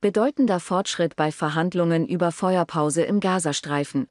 Bedeutender Fortschritt bei Verhandlungen über Feuerpause im Gazastreifen.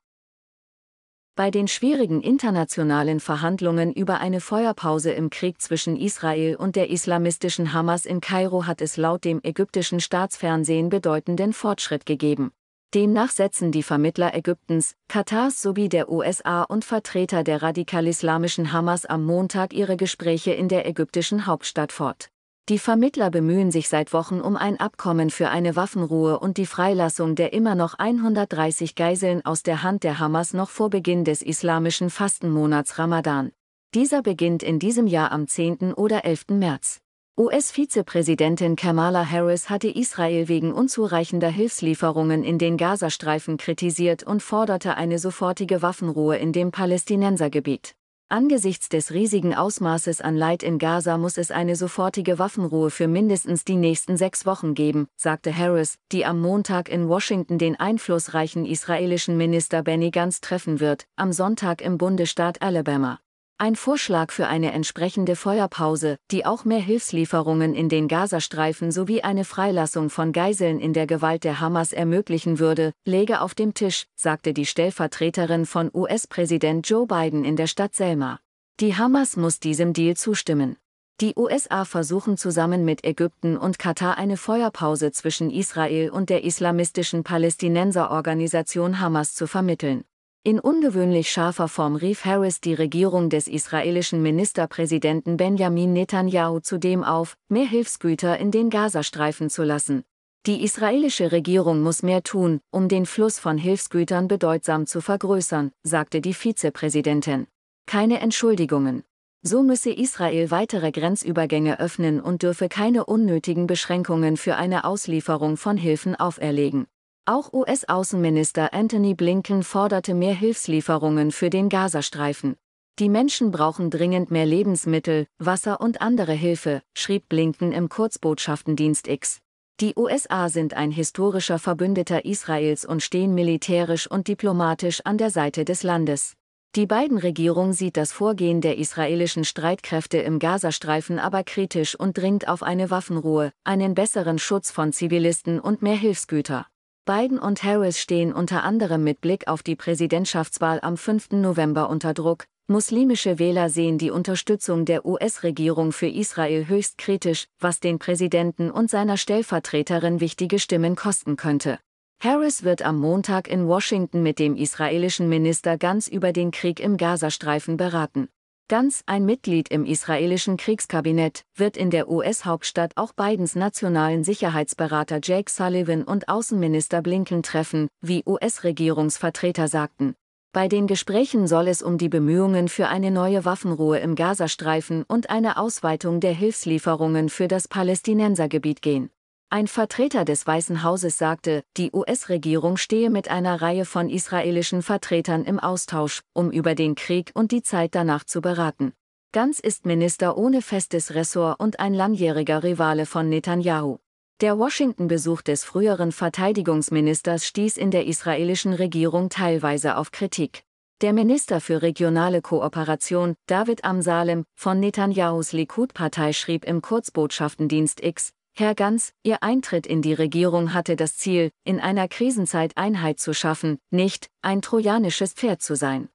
Bei den schwierigen internationalen Verhandlungen über eine Feuerpause im Krieg zwischen Israel und der islamistischen Hamas in Kairo hat es laut dem ägyptischen Staatsfernsehen bedeutenden Fortschritt gegeben. Demnach setzen die Vermittler Ägyptens, Katars sowie der USA und Vertreter der radikal-islamischen Hamas am Montag ihre Gespräche in der ägyptischen Hauptstadt fort. Die Vermittler bemühen sich seit Wochen um ein Abkommen für eine Waffenruhe und die Freilassung der immer noch 130 Geiseln aus der Hand der Hamas noch vor Beginn des islamischen Fastenmonats Ramadan. Dieser beginnt in diesem Jahr am 10. oder 11. März. US-Vizepräsidentin Kamala Harris hatte Israel wegen unzureichender Hilfslieferungen in den Gazastreifen kritisiert und forderte eine sofortige Waffenruhe in dem Palästinensergebiet. Angesichts des riesigen Ausmaßes an Leid in Gaza muss es eine sofortige Waffenruhe für mindestens die nächsten sechs Wochen geben, sagte Harris, die am Montag in Washington den einflussreichen israelischen Minister Benny Gantz treffen wird, am Sonntag im Bundesstaat Alabama. Ein Vorschlag für eine entsprechende Feuerpause, die auch mehr Hilfslieferungen in den Gazastreifen sowie eine Freilassung von Geiseln in der Gewalt der Hamas ermöglichen würde, läge auf dem Tisch, sagte die Stellvertreterin von US-Präsident Joe Biden in der Stadt Selma. Die Hamas muss diesem Deal zustimmen. Die USA versuchen zusammen mit Ägypten und Katar eine Feuerpause zwischen Israel und der islamistischen Palästinenserorganisation Hamas zu vermitteln. In ungewöhnlich scharfer Form rief Harris die Regierung des israelischen Ministerpräsidenten Benjamin Netanyahu zudem auf, mehr Hilfsgüter in den Gazastreifen zu lassen. Die israelische Regierung muss mehr tun, um den Fluss von Hilfsgütern bedeutsam zu vergrößern, sagte die Vizepräsidentin. Keine Entschuldigungen. So müsse Israel weitere Grenzübergänge öffnen und dürfe keine unnötigen Beschränkungen für eine Auslieferung von Hilfen auferlegen. Auch US-Außenminister Anthony Blinken forderte mehr Hilfslieferungen für den Gazastreifen. Die Menschen brauchen dringend mehr Lebensmittel, Wasser und andere Hilfe, schrieb Blinken im Kurzbotschaftendienst X. Die USA sind ein historischer Verbündeter Israels und stehen militärisch und diplomatisch an der Seite des Landes. Die beiden Regierung sieht das Vorgehen der israelischen Streitkräfte im Gazastreifen aber kritisch und dringt auf eine Waffenruhe, einen besseren Schutz von Zivilisten und mehr Hilfsgüter. Biden und Harris stehen unter anderem mit Blick auf die Präsidentschaftswahl am 5. November unter Druck. Muslimische Wähler sehen die Unterstützung der US-Regierung für Israel höchst kritisch, was den Präsidenten und seiner Stellvertreterin wichtige Stimmen kosten könnte. Harris wird am Montag in Washington mit dem israelischen Minister ganz über den Krieg im Gazastreifen beraten. Ganz ein Mitglied im israelischen Kriegskabinett wird in der US-Hauptstadt auch Bidens nationalen Sicherheitsberater Jake Sullivan und Außenminister Blinken treffen, wie US-Regierungsvertreter sagten. Bei den Gesprächen soll es um die Bemühungen für eine neue Waffenruhe im Gazastreifen und eine Ausweitung der Hilfslieferungen für das Palästinensergebiet gehen. Ein Vertreter des Weißen Hauses sagte, die US-Regierung stehe mit einer Reihe von israelischen Vertretern im Austausch, um über den Krieg und die Zeit danach zu beraten. Ganz ist Minister ohne festes Ressort und ein langjähriger Rivale von Netanyahu. Der Washington-Besuch des früheren Verteidigungsministers stieß in der israelischen Regierung teilweise auf Kritik. Der Minister für regionale Kooperation, David Amsalem, von Netanyahus Likud-Partei schrieb im Kurzbotschaftendienst X, Herr Ganz, Ihr Eintritt in die Regierung hatte das Ziel, in einer Krisenzeit Einheit zu schaffen, nicht ein trojanisches Pferd zu sein.